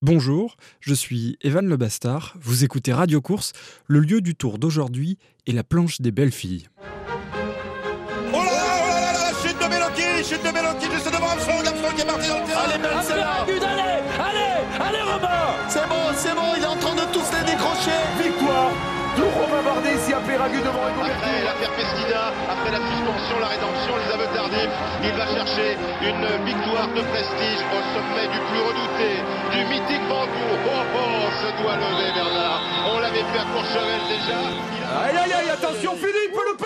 Bonjour, je suis Evan Le Bastard. Vous écoutez Radio Course. Le lieu du tour d'aujourd'hui est la planche des belles filles. Oh là là, oh là là, là, chute de Meloki, chute de Meloki juste devant Armstrong, Armstrong qui est parti dans le terrain. Allez, belle celle-là Allez, allez, allez Romain C'est bon, c'est bon, il est en train de tous les décrocher Victoire de Romain Bardet ici à Péragu devant Après l'affaire Pesquida, après la suspension, la rédemption, les aveux tardifs, il va chercher une victoire de prestige au sommet du plus redouté, Oh oh, se doit lever Bernard. On l'avait fait à Courchevel déjà. Aïe aïe aïe, attention Philippe, le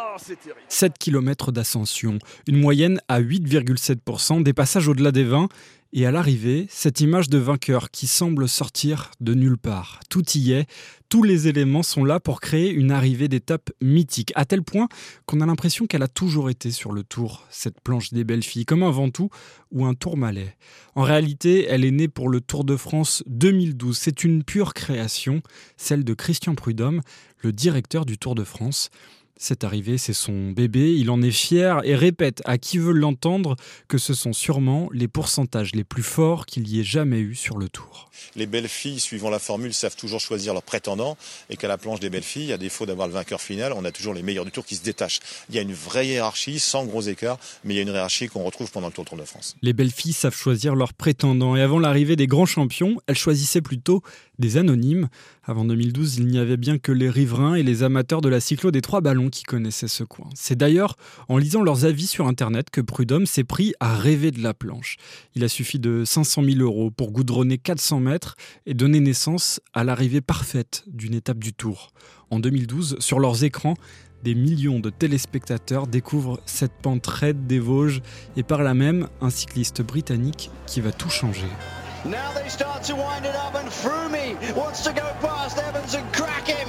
Ah, c'est terrible 7 km d'ascension, une moyenne à 8,7%, des passages au-delà des 20, et à l'arrivée, cette image de vainqueur qui semble sortir de nulle part. Tout y est, tous les éléments sont là pour créer une arrivée d'étape mythique, à tel point qu'on a l'impression qu'elle a toujours été sur le tour, cette planche des belles filles, comme un Ventoux ou un Tourmalet. En réalité, elle est née pour le Tour de France 2012. C'est une pure création, celle de Christian Prudhomme, le directeur du Tour de France. Cette arrivée, c'est son bébé, il en est fier et répète à qui veut l'entendre que ce sont sûrement les pourcentages les plus forts qu'il y ait jamais eu sur le tour. Les belles filles, suivant la formule, savent toujours choisir leurs prétendants et qu'à la planche des belles filles, à défaut d'avoir le vainqueur final, on a toujours les meilleurs du tour qui se détachent. Il y a une vraie hiérarchie, sans gros écarts, mais il y a une hiérarchie qu'on retrouve pendant le Tour de France. Les belles filles savent choisir leurs prétendants et avant l'arrivée des grands champions, elles choisissaient plutôt des anonymes. Avant 2012, il n'y avait bien que les riverains et les amateurs de la cyclo des trois ballons qui connaissaient ce coin. C'est d'ailleurs en lisant leurs avis sur Internet que Prudhomme s'est pris à rêver de la planche. Il a suffi de 500 000 euros pour goudronner 400 mètres et donner naissance à l'arrivée parfaite d'une étape du Tour. En 2012, sur leurs écrans, des millions de téléspectateurs découvrent cette pente raide des Vosges et par là même un cycliste britannique qui va tout changer. Now they start to wind it up and Froome wants to go past Evans and crack him.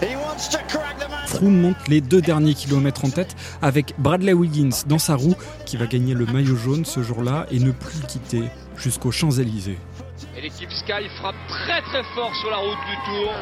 He wants to crack the man. Froome monte les deux derniers kilomètres en tête avec Bradley Wiggins dans sa roue qui va gagner le maillot jaune ce jour-là et ne plus quitter jusqu'aux Champs-Élysées. Et l'équipe Sky frappe très très fort sur la route du Tour.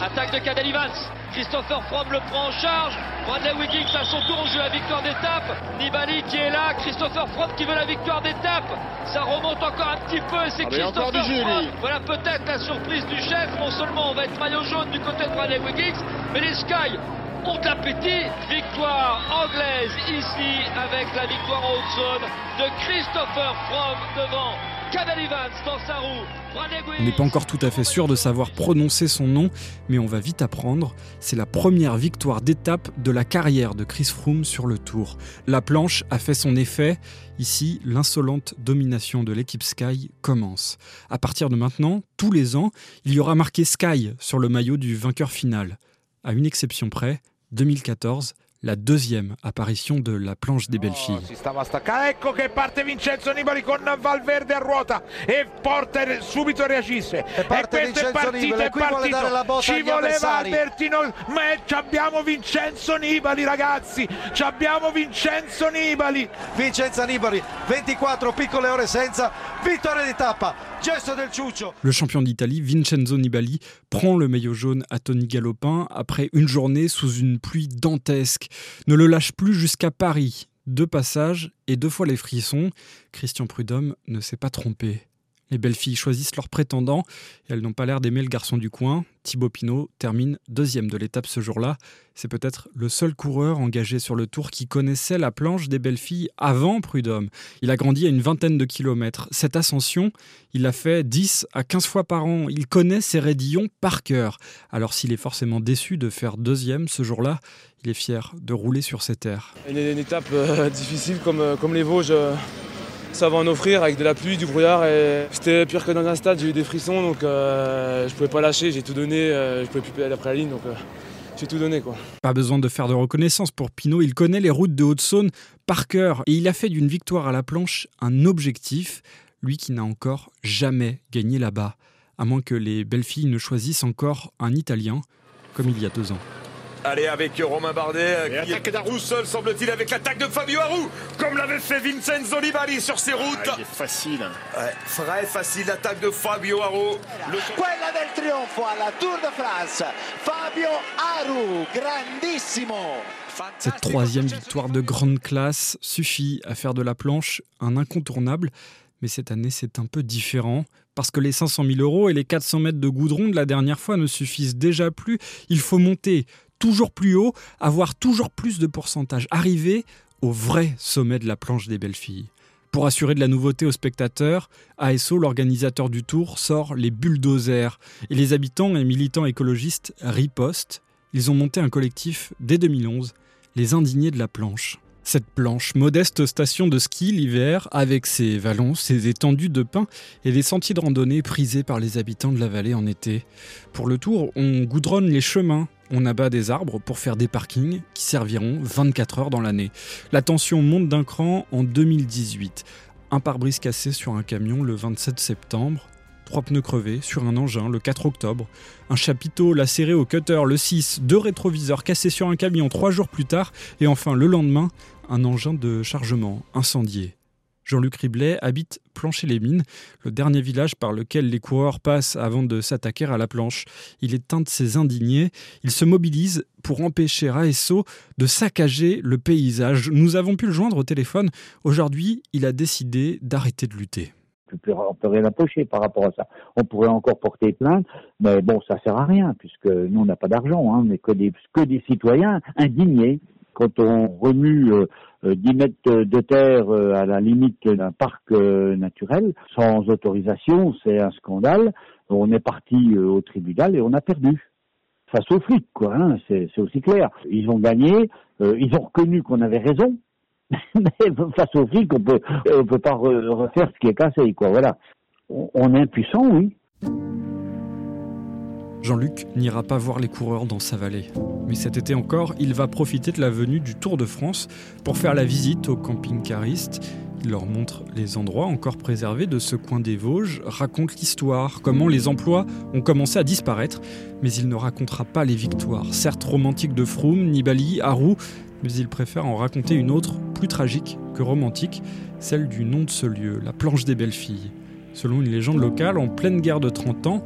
Attaque de Cadel Evans. Christopher Froome le prend en charge. Bradley Wiggins à son tour joue la victoire d'étape. Nibali qui est là. Christopher Froome qui veut la victoire d'étape. Ça remonte encore un petit peu et c'est Ah, Christopher. Froome. Voilà peut-être la surprise du chef. Non seulement on va être maillot jaune du côté de Bradley Wiggins, mais les Sky ont de l'appétit. Victoire anglaise ici avec la victoire en haute zone de Christopher Froome devant On n'est pas encore tout à fait sûr de savoir prononcer son nom, mais on va vite apprendre. C'est la première victoire d'étape de la carrière de Chris Froome sur le Tour. La planche a fait son effet. Ici, l'insolente domination de l'équipe Sky commence. À partir de maintenant, tous les ans, il y aura marqué Sky sur le maillot du vainqueur final. À une exception près, 2014, la deuxième apparition de la planche des belles filles. Si stava staccare, ecco che parte Vincenzo Nibali con Valverde a ruota e Porter subito reagisce. E, parte questo è partito, Nibali, è vuole partito. botta Ci voleva. Albertino, ma ci abbiamo Vincenzo Nibali ragazzi, ci abbiamo Vincenzo Nibali. Vincenzo Nibali, 24 piccole ore senza, vittoria di tappa. Le champion d'Italie, Vincenzo Nibali, prend le maillot jaune à Tony Galopin après une journée sous une pluie dantesque. Ne le lâche plus jusqu'à Paris. Deux passages et deux fois les frissons. Christian Prudhomme ne s'est pas trompé. Les belles filles choisissent leurs prétendants et elles n'ont pas l'air d'aimer le garçon du coin. Thibaut Pinot termine deuxième de l'étape ce jour-là. C'est peut-être le seul coureur engagé sur le tour qui connaissait la planche des belles filles avant Prudhomme. Il a grandi à une vingtaine de kilomètres. Cette ascension, il l'a fait 10 à 15 fois par an. Il connaît ses raidillons par cœur. Alors s'il est forcément déçu de faire deuxième ce jour-là, il est fier de rouler sur ses terres. Une, étape euh, difficile comme, euh, comme les Vosges, euh, ça va en offrir avec de la pluie, du brouillard. et C'était pire que dans un stade, j'ai eu des frissons donc euh, je pouvais pas lâcher, j'ai tout donné, euh, je pouvais plus aller après la ligne donc euh, j'ai tout donné quoi. Pas besoin de faire de reconnaissance pour Pinot, il connaît les routes de Haute-Saône par cœur et il a fait d'une victoire à la planche un objectif, lui qui n'a encore jamais gagné là-bas, à moins que les belles filles ne choisissent encore un Italien, comme il y a deux ans. Allez avec Romain Bardet. Et qui attaque d'Arou seul, semble-t-il, avec l'attaque de Fabio Arou, comme l'avait fait Vincenzo Nibali sur ses routes. il est facile. Ouais, très facile l'attaque de Fabio Arou. Le... Quella del trionfo alla Tour de France, Fabio Aru, grandissimo. Cette troisième victoire de grande classe suffit à faire de la planche un incontournable. Mais cette année, c'est un peu différent. Parce que les 500 000 euros et les 400 mètres de goudron de la dernière fois ne suffisent déjà plus. Il faut monter toujours plus haut, avoir toujours plus de pourcentage, arriver au vrai sommet de la planche des belles filles. Pour assurer de la nouveauté aux spectateurs, ASO, l'organisateur du tour, sort les bulldozers et les habitants et militants écologistes ripostent. Ils ont monté un collectif dès 2011, les indignés de la planche. Cette planche, modeste station de ski l'hiver, avec ses vallons, ses étendues de pins et des sentiers de randonnée prisés par les habitants de la vallée en été. Pour le tour, on goudronne les chemins, on abat des arbres pour faire des parkings qui serviront 24 heures dans l'année. La tension monte d'un cran en 2018. Un pare-brise cassé sur un camion le 27 septembre, trois pneus crevés sur un engin le 4 octobre, un chapiteau lacéré au cutter le 6, deux rétroviseurs cassés sur un camion trois jours plus tard, et enfin le lendemain, un engin de chargement incendié. Jean-Luc Riblet habite Plancher-les-Mines, le dernier village par lequel les coureurs passent avant de s'attaquer à la planche. Il est un de ces indignés. Il se mobilise pour empêcher ASO de saccager le paysage. Nous avons pu le joindre au téléphone. Aujourd'hui, il a décidé d'arrêter de lutter. On peut rien approcher par rapport à ça. On pourrait encore porter plainte, mais bon, ça sert à rien puisque nous on n'a pas d'argent, hein, mais que des, que des citoyens indignés quand on remue 10 euh, mètres de terre euh, à la limite d'un parc euh, naturel, sans autorisation, c'est un scandale. On est parti au tribunal et on a perdu. Face aux flics, quoi, hein, c'est aussi clair. Ils ont gagné, ils ont reconnu qu'on avait raison, mais face aux flics, on peut, on peut pas refaire ce qui est cassé, quoi, voilà. On est impuissant, oui. Jean-Luc n'ira pas voir les coureurs dans sa vallée. Mais cet été encore, il va profiter de la venue du Tour de France pour faire la visite aux camping-caristes. Il leur montre les endroits encore préservés de ce coin des Vosges, raconte l'histoire, comment les emplois ont commencé à disparaître, mais il ne racontera pas les victoires, certes romantiques de Froome, Nibali, Harou, mais il préfère en raconter une autre, plus tragique que romantique, celle du nom de ce lieu, la planche des belles filles. Selon une légende locale, en pleine guerre de 30 ans,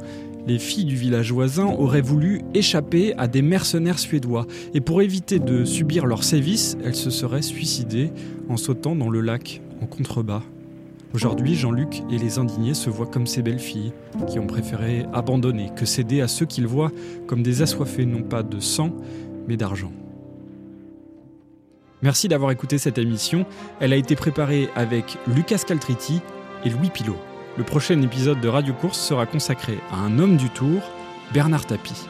les filles du village voisin auraient voulu échapper à des mercenaires suédois et pour éviter de subir leurs sévices, elles se seraient suicidées en sautant dans le lac en contrebas. Aujourd'hui, Jean-Luc et les indignés se voient comme ces belles filles qui ont préféré abandonner que céder à ceux qu'ils voient comme des assoiffés non pas de sang, mais d'argent. Merci d'avoir écouté cette émission. Elle a été préparée avec Lucas Caltriti et Louis Pilot. Le prochain épisode de Radio Course sera consacré à un homme du Tour, Bernard Tapie.